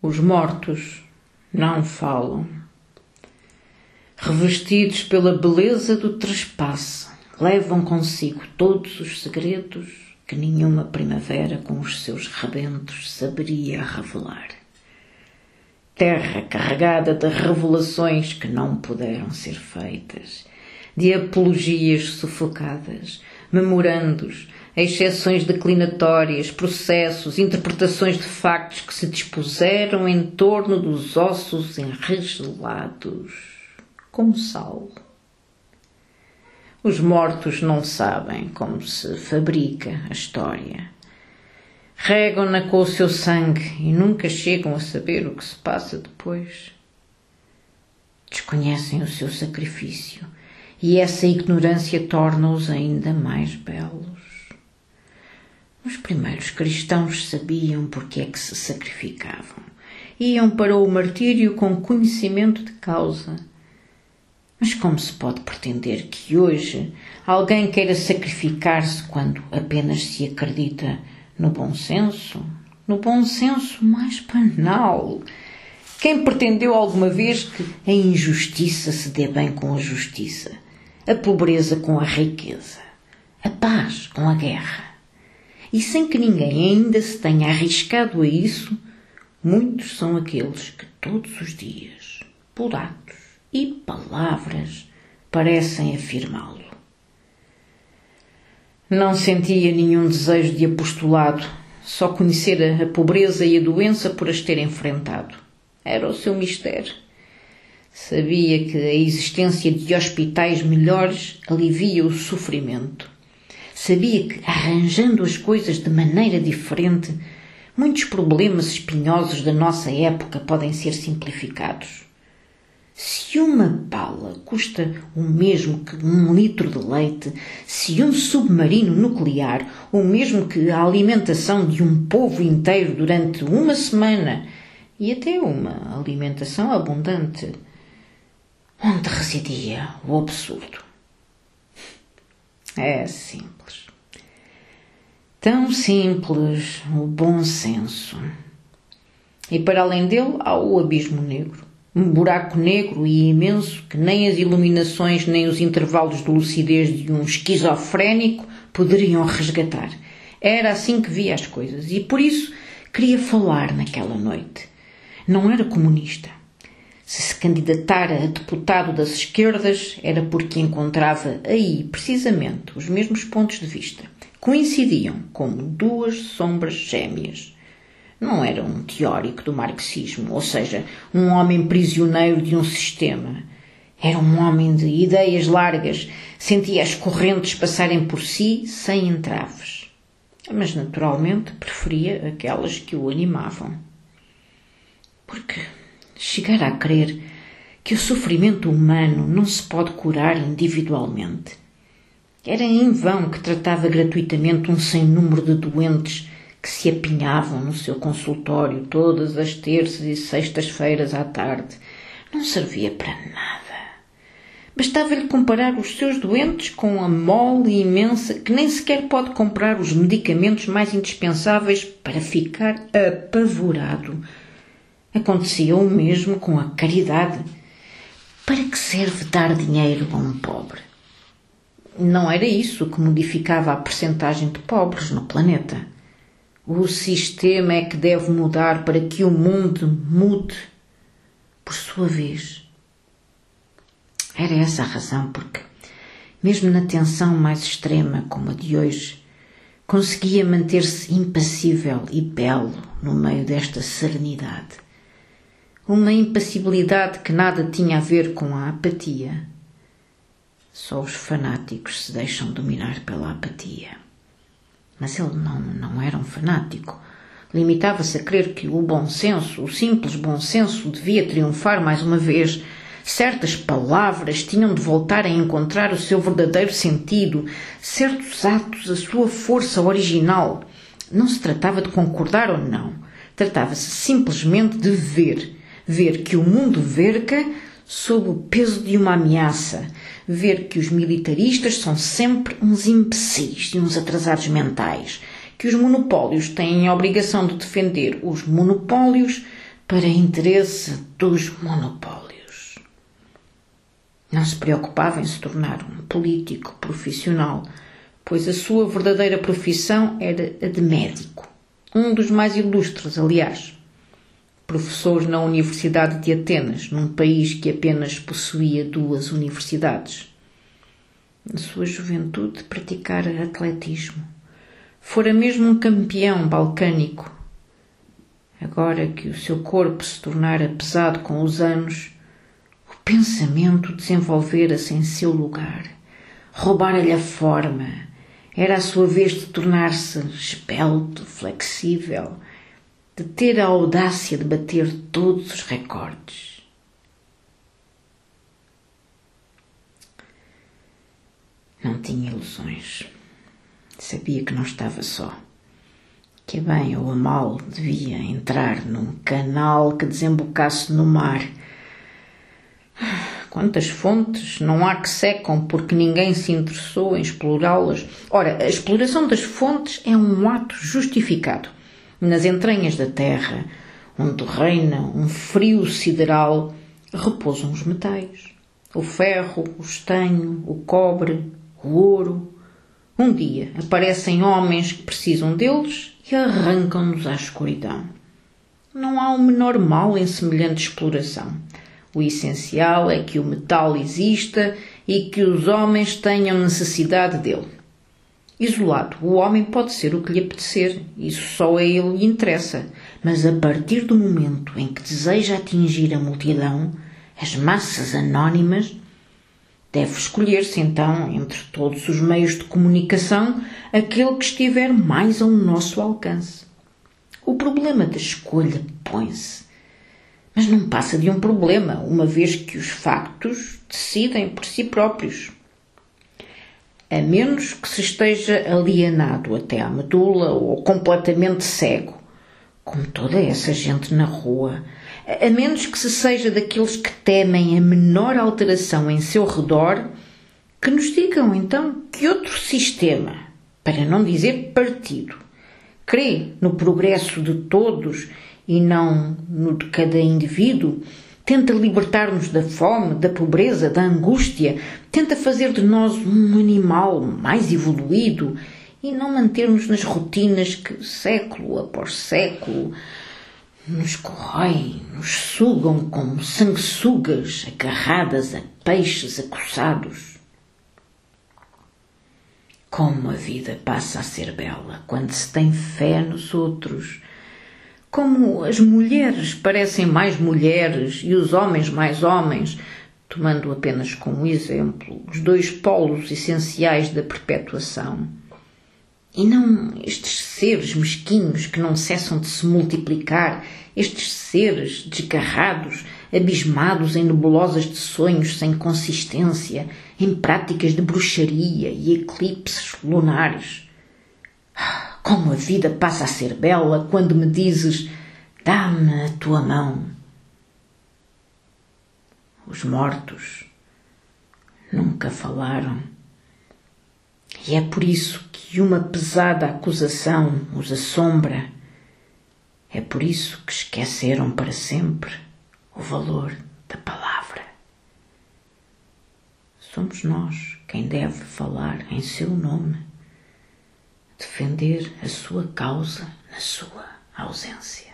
Os mortos não falam. Revestidos pela beleza do trespasse, levam consigo todos os segredos que nenhuma primavera com os seus rebentos saberia revelar. Terra carregada de revelações que não puderam ser feitas, de apologias sufocadas, memorandos, exceções declinatórias, processos, interpretações de factos que se dispuseram em torno dos ossos enregelados como sal. Os mortos não sabem como se fabrica a história. Regam-na com o seu sangue e nunca chegam a saber o que se passa depois. Desconhecem o seu sacrifício e essa ignorância torna-os ainda mais belos. Os primeiros cristãos sabiam porque é que se sacrificavam. Iam para o martírio com conhecimento de causa. Mas como se pode pretender que hoje alguém queira sacrificar-se quando apenas se acredita no bom senso? No bom senso mais banal. Quem pretendeu alguma vez que a injustiça se dê bem com a justiça, a pobreza com a riqueza, a paz com a guerra? E sem que ninguém ainda se tenha arriscado a isso, muitos são aqueles que todos os dias, por atos e palavras, parecem afirmá-lo. Não sentia nenhum desejo de apostolado, só conhecera a pobreza e a doença por as ter enfrentado. Era o seu mistério. Sabia que a existência de hospitais melhores alivia o sofrimento Sabia que, arranjando as coisas de maneira diferente, muitos problemas espinhosos da nossa época podem ser simplificados. Se uma bala custa o mesmo que um litro de leite, se um submarino nuclear o mesmo que a alimentação de um povo inteiro durante uma semana e até uma alimentação abundante, onde residia o absurdo? É simples. Tão simples o bom senso. E para além dele há o abismo negro. Um buraco negro e imenso que nem as iluminações nem os intervalos de lucidez de um esquizofrénico poderiam resgatar. Era assim que via as coisas e por isso queria falar naquela noite. Não era comunista. Se se candidatara a deputado das esquerdas, era porque encontrava aí, precisamente, os mesmos pontos de vista. Coincidiam como duas sombras gêmeas. Não era um teórico do marxismo, ou seja, um homem prisioneiro de um sistema. Era um homem de ideias largas, sentia as correntes passarem por si sem entraves. Mas, naturalmente, preferia aquelas que o animavam. Porque chegar a crer que o sofrimento humano não se pode curar individualmente. Era em vão que tratava gratuitamente um sem número de doentes que se apinhavam no seu consultório todas as terças e sextas-feiras à tarde. Não servia para nada. Bastava-lhe comparar os seus doentes com a mole imensa que nem sequer pode comprar os medicamentos mais indispensáveis para ficar apavorado Acontecia o mesmo com a caridade. Para que serve dar dinheiro a um pobre? Não era isso que modificava a percentagem de pobres no planeta. O sistema é que deve mudar para que o mundo mude por sua vez. Era essa a razão porque, mesmo na tensão mais extrema como a de hoje, conseguia manter-se impassível e belo no meio desta serenidade uma impassibilidade que nada tinha a ver com a apatia. Só os fanáticos se deixam dominar pela apatia. Mas ele não, não era um fanático. Limitava-se a crer que o bom senso, o simples bom senso, devia triunfar mais uma vez. Certas palavras tinham de voltar a encontrar o seu verdadeiro sentido, certos atos a sua força original. Não se tratava de concordar ou não. Tratava-se simplesmente de ver ver que o mundo verca sob o peso de uma ameaça, ver que os militaristas são sempre uns imbecis e uns atrasados mentais, que os monopólios têm a obrigação de defender os monopólios para interesse dos monopólios. Não se preocupava em se tornar um político profissional, pois a sua verdadeira profissão era a de médico, um dos mais ilustres, aliás. Professor na Universidade de Atenas, num país que apenas possuía duas universidades. Na sua juventude, praticara atletismo. Fora mesmo um campeão balcânico Agora que o seu corpo se tornara pesado com os anos, o pensamento desenvolvera-se em seu lugar. Roubara-lhe a forma. Era a sua vez de tornar-se esbelto, flexível, de ter a audácia de bater todos os recordes. Não tinha ilusões. Sabia que não estava só que a bem ou a mal devia entrar num canal que desembocasse no mar. Quantas fontes não há que secam porque ninguém se interessou em explorá-las? Ora, a exploração das fontes é um ato justificado. Nas entranhas da terra, onde reina um frio sideral, repousam os metais: o ferro, o estanho, o cobre, o ouro. Um dia aparecem homens que precisam deles e arrancam-nos à escuridão. Não há o menor mal em semelhante exploração. O essencial é que o metal exista e que os homens tenham necessidade dele. Isolado, o homem pode ser o que lhe apetecer, isso só a ele lhe interessa, mas a partir do momento em que deseja atingir a multidão, as massas anónimas, deve escolher-se então, entre todos os meios de comunicação, aquele que estiver mais ao nosso alcance. O problema da escolha põe-se. Mas não passa de um problema, uma vez que os factos decidem por si próprios. A menos que se esteja alienado até à medula ou completamente cego, como toda essa gente na rua, a menos que se seja daqueles que temem a menor alteração em seu redor, que nos digam então que outro sistema, para não dizer partido, crê no progresso de todos e não no de cada indivíduo, tenta libertar-nos da fome, da pobreza, da angústia, tenta fazer de nós um animal mais evoluído e não manter-nos nas rotinas que, século após século, nos corroem, nos sugam como sanguessugas agarradas a peixes acossados. Como a vida passa a ser bela quando se tem fé nos outros. Como as mulheres parecem mais mulheres e os homens mais homens, tomando apenas como exemplo os dois polos essenciais da perpetuação e não estes seres mesquinhos que não cessam de se multiplicar, estes seres desgarrados, abismados em nebulosas de sonhos sem consistência, em práticas de bruxaria e eclipses lunares. Como a vida passa a ser bela quando me dizes: dá-me a tua mão. Os mortos nunca falaram. E é por isso que uma pesada acusação os assombra. É por isso que esqueceram para sempre o valor da palavra. Somos nós quem deve falar em seu nome, defender a sua causa na sua ausência.